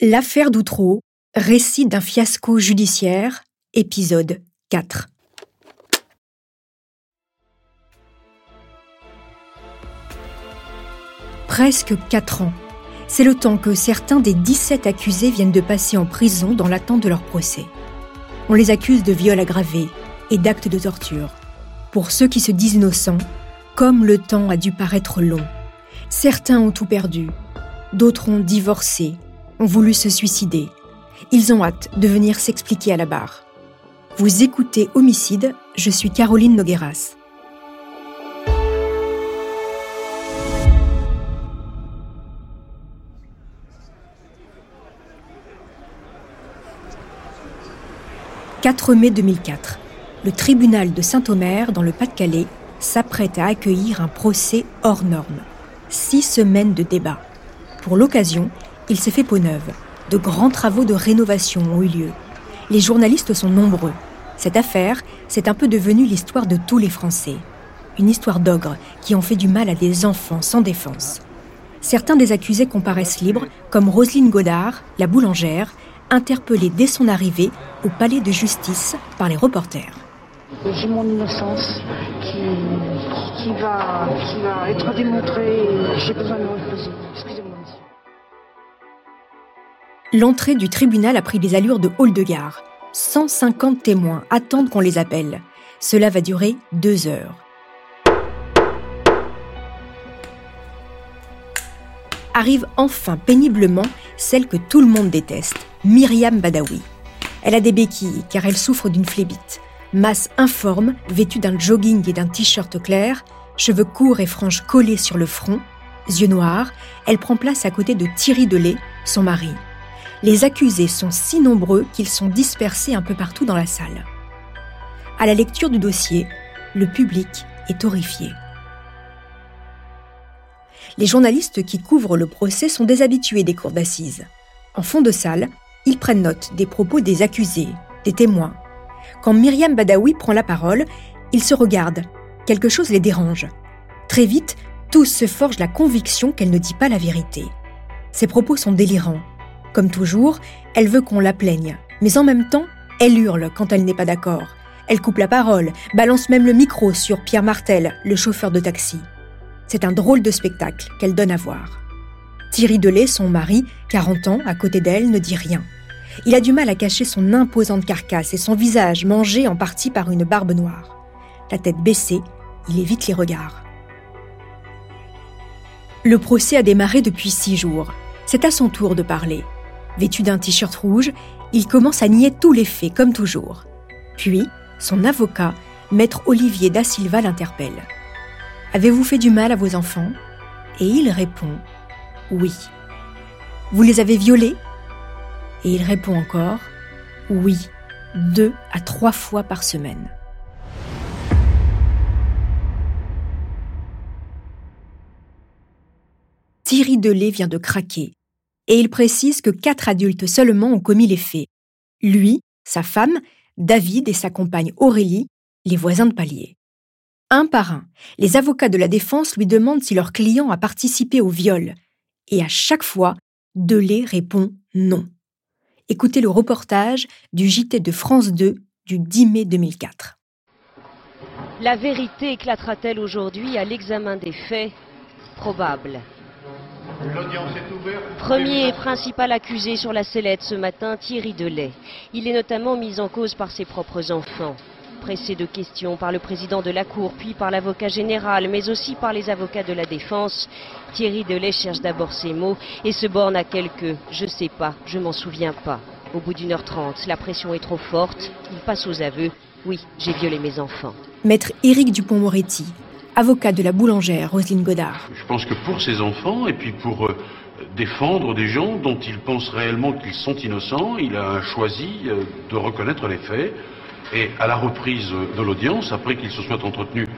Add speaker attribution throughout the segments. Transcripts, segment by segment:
Speaker 1: L'affaire d'Outreau, récit d'un fiasco judiciaire, épisode 4. Presque 4 ans. C'est le temps que certains des 17 accusés viennent de passer en prison dans l'attente de leur procès. On les accuse de viol aggravé et d'actes de torture. Pour ceux qui se disent innocents, comme le temps a dû paraître long. Certains ont tout perdu, d'autres ont divorcé, ont voulu se suicider. Ils ont hâte de venir s'expliquer à la barre. Vous écoutez Homicide, je suis Caroline Nogueras. « 4 mai 2004. Le tribunal de Saint-Omer, dans le Pas-de-Calais, s'apprête à accueillir un procès hors norme. Six semaines de débat. Pour l'occasion, il s'est fait peau neuve. De grands travaux de rénovation ont eu lieu. Les journalistes sont nombreux. Cette affaire, c'est un peu devenu l'histoire de tous les Français. Une histoire d'ogres qui ont fait du mal à des enfants sans défense. Certains des accusés comparaissent libres, comme Roselyne Godard, la boulangère, interpellée dès son arrivée au palais de justice par les reporters.
Speaker 2: J'ai mon innocence qui, va, être démontrée j'ai besoin de reposer.
Speaker 1: L'entrée du tribunal a pris des allures de hall de gare. 150 témoins attendent qu'on les appelle. Cela va durer deux heures. Arrive enfin péniblement celle que tout le monde déteste, Myriam Badawi. Elle a des béquilles car elle souffre d'une phlébite. Masse informe, vêtue d'un jogging et d'un t-shirt clair, cheveux courts et franges collées sur le front, yeux noirs, elle prend place à côté de Thierry Delay, son mari les accusés sont si nombreux qu'ils sont dispersés un peu partout dans la salle. À la lecture du dossier, le public est horrifié. Les journalistes qui couvrent le procès sont des habitués des cours d'assises. En fond de salle, ils prennent note des propos des accusés, des témoins. Quand Myriam Badawi prend la parole, ils se regardent. Quelque chose les dérange. Très vite, tous se forgent la conviction qu'elle ne dit pas la vérité. Ses propos sont délirants. Comme toujours, elle veut qu'on la plaigne. Mais en même temps, elle hurle quand elle n'est pas d'accord. Elle coupe la parole, balance même le micro sur Pierre Martel, le chauffeur de taxi. C'est un drôle de spectacle qu'elle donne à voir. Thierry Delay, son mari, 40 ans, à côté d'elle, ne dit rien. Il a du mal à cacher son imposante carcasse et son visage mangé en partie par une barbe noire. La tête baissée, il évite les regards. Le procès a démarré depuis six jours. C'est à son tour de parler. Vêtu d'un t-shirt rouge, il commence à nier tous les faits, comme toujours. Puis, son avocat, maître Olivier Da Silva, l'interpelle. Avez-vous fait du mal à vos enfants? Et il répond Oui. Vous les avez violés? Et il répond encore Oui, deux à trois fois par semaine. Thierry Delay vient de craquer et il précise que quatre adultes seulement ont commis les faits. Lui, sa femme, David et sa compagne Aurélie, les voisins de palier. Un par un, les avocats de la défense lui demandent si leur client a participé au viol. Et à chaque fois, Delay répond non. Écoutez le reportage du JT de France 2 du 10 mai 2004.
Speaker 3: La vérité éclatera-t-elle aujourd'hui à l'examen des faits Probable. Premier et principal accusé sur la sellette ce matin, Thierry Delay. Il est notamment mis en cause par ses propres enfants. Pressé de questions par le président de la Cour, puis par l'avocat général, mais aussi par les avocats de la défense, Thierry Delay cherche d'abord ses mots et se borne à quelques « je sais pas, je m'en souviens pas ». Au bout d'une heure trente, la pression est trop forte, il passe aux aveux « oui, j'ai violé mes enfants ».
Speaker 1: Maître Éric Dupont-Moretti, avocat de la boulangère Roselyne Godard.
Speaker 4: Je pense que pour ses enfants et puis pour euh, défendre des gens dont il pense réellement qu'ils sont innocents, il a choisi euh, de reconnaître les faits. Et à la reprise de l'audience, après qu'il se soit entretenu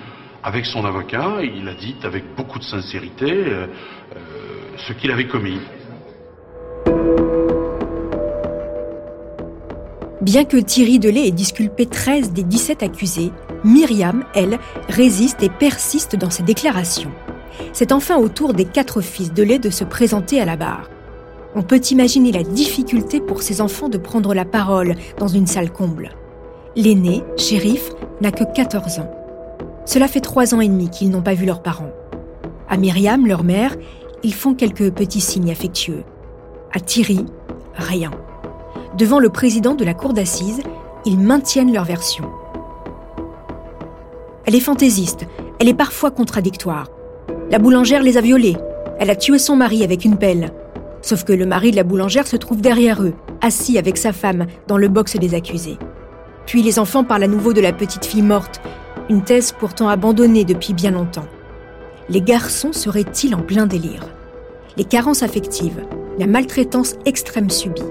Speaker 4: avec son avocat, il a dit avec beaucoup de sincérité euh, ce qu'il avait commis.
Speaker 1: Bien que Thierry Delay ait disculpé 13 des 17 accusés, Myriam, elle, résiste et persiste dans ses déclarations. C'est enfin au tour des quatre fils Delay de se présenter à la barre. On peut imaginer la difficulté pour ces enfants de prendre la parole dans une salle comble. L'aîné, shérif, n'a que 14 ans. Cela fait trois ans et demi qu'ils n'ont pas vu leurs parents. À Myriam, leur mère, ils font quelques petits signes affectueux. À Thierry, rien. Devant le président de la cour d'assises, ils maintiennent leur version. Elle est fantaisiste, elle est parfois contradictoire. La boulangère les a violés, elle a tué son mari avec une pelle. Sauf que le mari de la boulangère se trouve derrière eux, assis avec sa femme dans le box des accusés. Puis les enfants parlent à nouveau de la petite fille morte, une thèse pourtant abandonnée depuis bien longtemps. Les garçons seraient-ils en plein délire? Les carences affectives, la maltraitance extrême subie,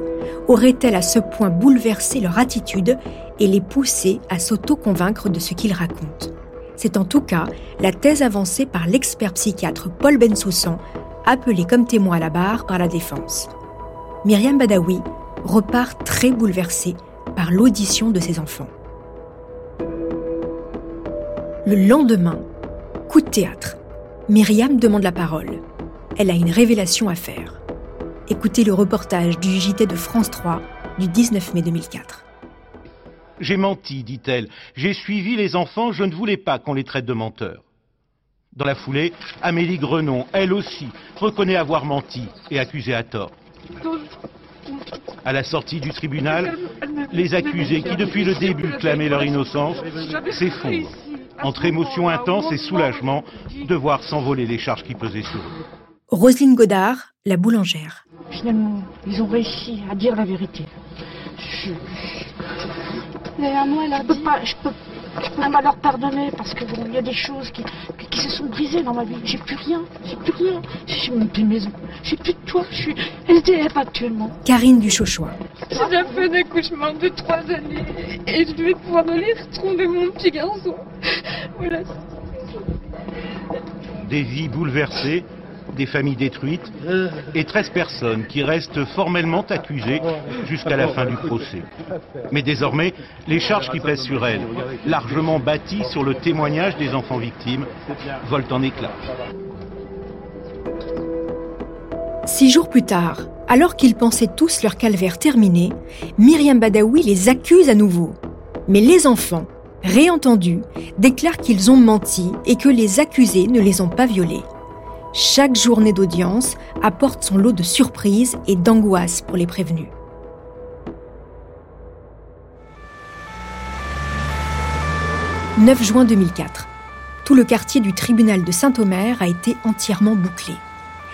Speaker 1: auraient-elles à ce point bouleversé leur attitude et les poussé à s'auto-convaincre de ce qu'ils racontent? C'est en tout cas la thèse avancée par l'expert psychiatre Paul Bensoussan, appelé comme témoin à la barre par la défense. Myriam Badawi repart très bouleversée par l'audition de ses enfants. Le lendemain, coup de théâtre. Myriam demande la parole. Elle a une révélation à faire. Écoutez le reportage du JT de France 3 du 19 mai 2004.
Speaker 5: J'ai menti, dit-elle. J'ai suivi les enfants, je ne voulais pas qu'on les traite de menteurs. Dans la foulée, Amélie Grenon, elle aussi, reconnaît avoir menti et accusé à tort. À la sortie du tribunal, les accusés qui depuis le début clamaient leur innocence s'effondrent entre émotion intense et soulagement de voir s'envoler les charges qui pesaient sur eux.
Speaker 1: Roselyne Godard, la boulangère.
Speaker 2: Finalement, ils ont réussi à dire la vérité. Je,
Speaker 6: Mais à moi, elle a
Speaker 2: je peux
Speaker 6: dit-
Speaker 2: pas, je peux, je peux pas leur pardonner parce que bon, il y a des choses qui, qui, qui se sont brisées dans ma vie. J'ai plus rien, j'ai plus rien. J'ai même plus de maison, j'ai plus de toit. Je suis SDF actuellement.
Speaker 1: Karine Duchauchois.
Speaker 6: J'ai déjà fait un accouchement de trois années et je devais pouvoir tronc de mon petit garçon. Voilà.
Speaker 5: Des vies bouleversées, des familles détruites et 13 personnes qui restent formellement accusées jusqu'à la fin du procès. Mais désormais, les charges qui pèsent sur elles, largement bâties sur le témoignage des enfants victimes, volent en éclats.
Speaker 1: Six jours plus tard, alors qu'ils pensaient tous leur calvaire terminé, Myriam Badawi les accuse à nouveau. Mais les enfants, réentendus, déclarent qu'ils ont menti et que les accusés ne les ont pas violés. Chaque journée d'audience apporte son lot de surprises et d'angoisse pour les prévenus. « 9 juin 2004. Tout le quartier du tribunal de Saint-Omer a été entièrement bouclé.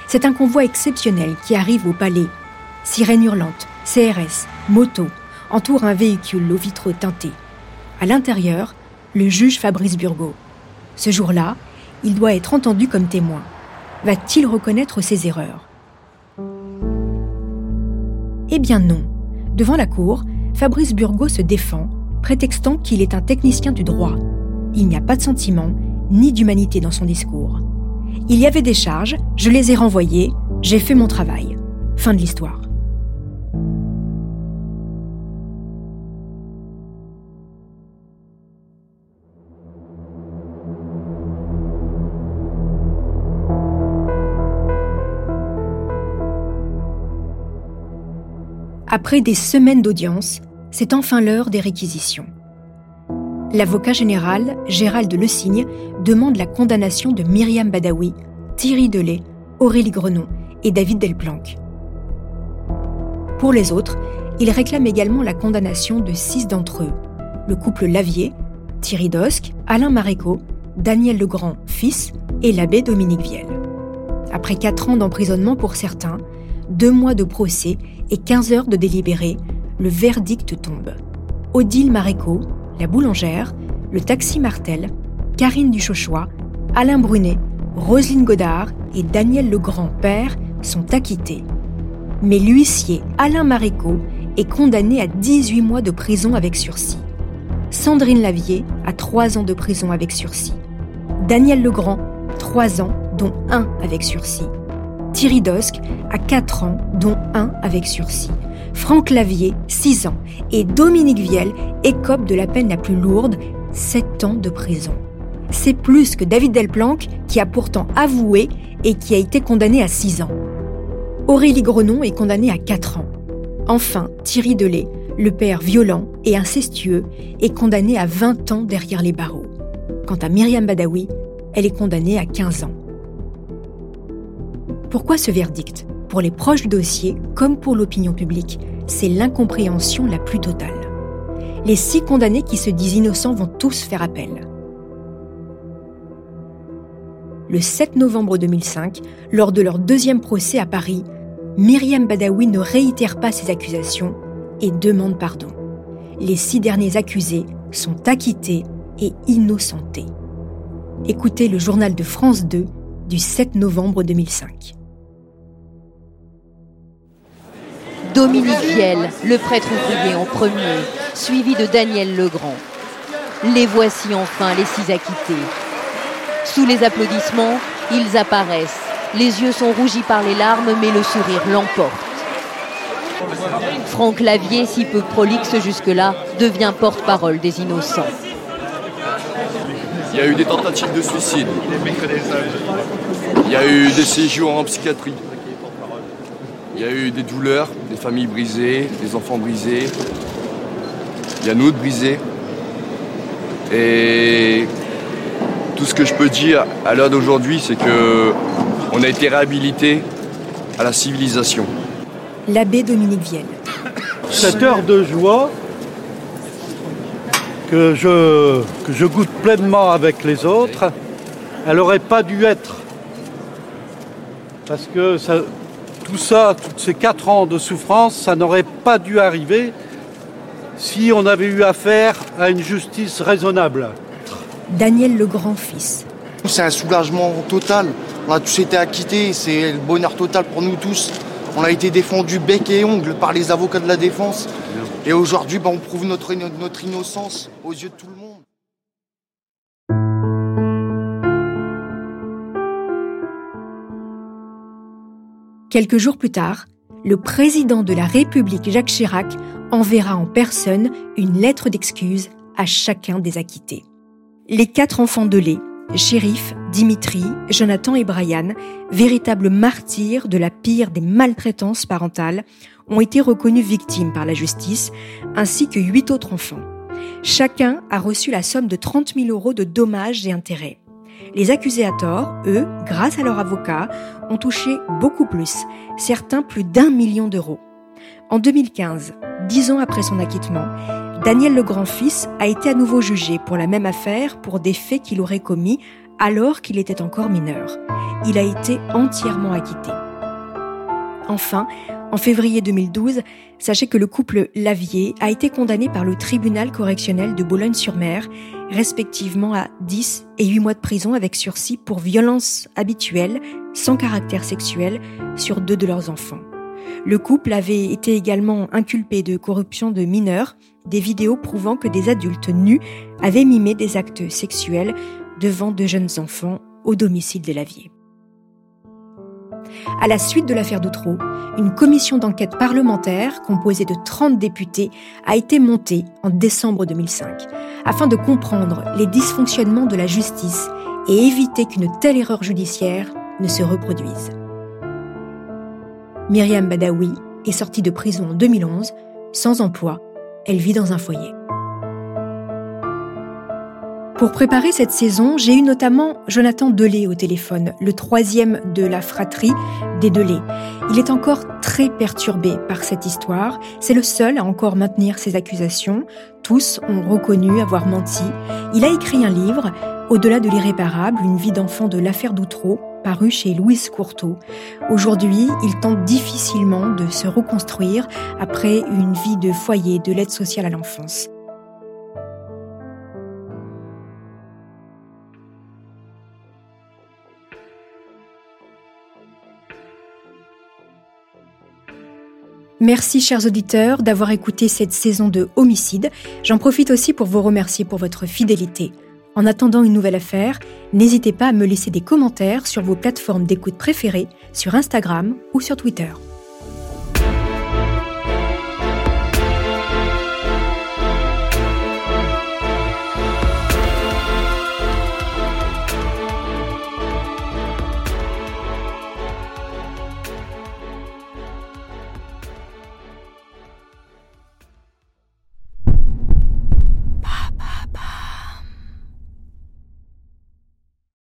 Speaker 1: C'est un convoi exceptionnel qui arrive au palais. Sirènes hurlantes, CRS, motos entourent un véhicule aux vitraux teintés. À l'intérieur, le juge Fabrice Burgot. Ce jour-là, il doit être entendu comme témoin. Va-t-il reconnaître ses erreurs? Eh bien non. Devant la cour, Fabrice Burgot se défend, prétextant qu'il est un technicien du droit. Il n'y a pas de sentiment ni d'humanité dans son discours. Il y avait des charges, je les ai renvoyées, j'ai fait mon travail. Fin de l'histoire. Après des semaines d'audience, c'est enfin l'heure des réquisitions. L'avocat général, Gérald Le Signe, demande la condamnation de Myriam Badawi, Thierry Delay, Aurélie Grenon et David Delplanque. Pour les autres, il réclame également la condamnation de six d'entre eux le couple Lavier, Thierry Dosque, Alain Maréco, Daniel Legrand, fils, et l'abbé Dominique Viel. Après quatre ans d'emprisonnement pour certains, deux mois de procès et 15 heures de délibéré, le verdict tombe. Odile Maréco, la boulangère, le taxi Martel, Karine Duchauchois, Alain Brunet, Roselyne Godard et Daniel Legrand, père, sont acquittés. Mais l'huissier Alain Maréco est condamné à 18 mois de prison avec sursis. Sandrine Lavier à 3 ans de prison avec sursis. Daniel Legrand, 3 ans, dont 1 avec sursis. Thierry Dosque à 4 ans, dont 1 avec sursis. Franck Lavier, 6 ans. Et Dominique Viel écope de la peine la plus lourde, 7 ans de prison. C'est plus que David Delplanque, qui a pourtant avoué et qui a été condamné à 6 ans. Aurélie Grenon est condamnée à 4 ans. Enfin, Thierry Delay, le père violent et incestueux, est condamné à 20 ans derrière les barreaux. Quant à Myriam Badawi, elle est condamnée à 15 ans. Pourquoi ce verdict? Pour les proches du dossier, comme pour l'opinion publique, c'est l'incompréhension la plus totale. Les six condamnés qui se disent innocents vont tous faire appel. Le 7 novembre 2005, lors de leur deuxième procès à Paris, Myriam Badawi ne réitère pas ses accusations et demande pardon. Les six derniers accusés sont acquittés et innocentés. Écoutez le journal de France 2 du 7 novembre 2005.
Speaker 7: Dominique Viel, le prêtre ouvrier en premier, suivi de Daniel Legrand. Les voici enfin, les six acquittés. Sous les applaudissements, ils apparaissent. Les yeux sont rougis par les larmes, mais le sourire l'emporte. Franck Lavier, si peu prolixe jusque-là, devient porte-parole des innocents.
Speaker 8: Il y a eu des tentatives de suicide. Il y a eu des séjours en psychiatrie. Il y a eu des douleurs, des familles brisées, des enfants brisés. Il y a nous brisés. Et tout ce que je peux dire à l'heure d'aujourd'hui, c'est que on a été réhabilité à la civilisation.
Speaker 1: L'abbé Dominique Vielle.
Speaker 9: Cette heure de joie que je, que je goûte pleinement avec les autres, elle n'aurait pas dû être. Parce que ça, tout ça, tous ces quatre ans de souffrance, ça n'aurait pas dû arriver si on avait eu affaire à une justice raisonnable.
Speaker 1: Daniel le grand-fils.
Speaker 10: C'est un soulagement total. On a tous été acquittés, c'est le bonheur total pour nous tous. On a été défendus bec et ongle par les avocats de la défense. Et aujourd'hui, ben, on prouve notre, notre innocence aux yeux de tout le monde.
Speaker 1: Quelques jours plus tard, le président de la République Jacques Chirac enverra en personne une lettre d'excuse à chacun des acquittés. Les quatre enfants de lait, Shérif, Dimitri, Jonathan et Brian, véritables martyrs de la pire des maltraitances parentales, ont été reconnus victimes par la justice, ainsi que huit autres enfants. Chacun a reçu la somme de 30 000 euros de dommages et intérêts. Les accusés à tort, eux, grâce à leur avocat, ont touché beaucoup plus, certains plus d'un million d'euros. En 2015, dix ans après son acquittement, Daniel le grand-fils a été à nouveau jugé pour la même affaire pour des faits qu'il aurait commis alors qu'il était encore mineur. Il a été entièrement acquitté. Enfin, en février 2012, sachez que le couple Lavier a été condamné par le tribunal correctionnel de Boulogne-sur-Mer, respectivement à 10 et 8 mois de prison avec sursis pour violence habituelle, sans caractère sexuel, sur deux de leurs enfants. Le couple avait été également inculpé de corruption de mineurs, des vidéos prouvant que des adultes nus avaient mimé des actes sexuels devant de jeunes enfants au domicile de Lavier. À la suite de l'affaire d'Outreau, une commission d'enquête parlementaire composée de 30 députés a été montée en décembre 2005 afin de comprendre les dysfonctionnements de la justice et éviter qu'une telle erreur judiciaire ne se reproduise. Myriam Badawi est sortie de prison en 2011, sans emploi, elle vit dans un foyer. Pour préparer cette saison, j'ai eu notamment Jonathan Delay au téléphone, le troisième de la fratrie des Delay. Il est encore très perturbé par cette histoire. C'est le seul à encore maintenir ses accusations. Tous ont reconnu avoir menti. Il a écrit un livre, Au-delà de l'irréparable, une vie d'enfant de l'affaire d'Outreau, paru chez Louise Courteau. Aujourd'hui, il tente difficilement de se reconstruire après une vie de foyer de l'aide sociale à l'enfance. Merci chers auditeurs d'avoir écouté cette saison de Homicide. J'en profite aussi pour vous remercier pour votre fidélité. En attendant une nouvelle affaire, n'hésitez pas à me laisser des commentaires sur vos plateformes d'écoute préférées, sur Instagram ou sur Twitter.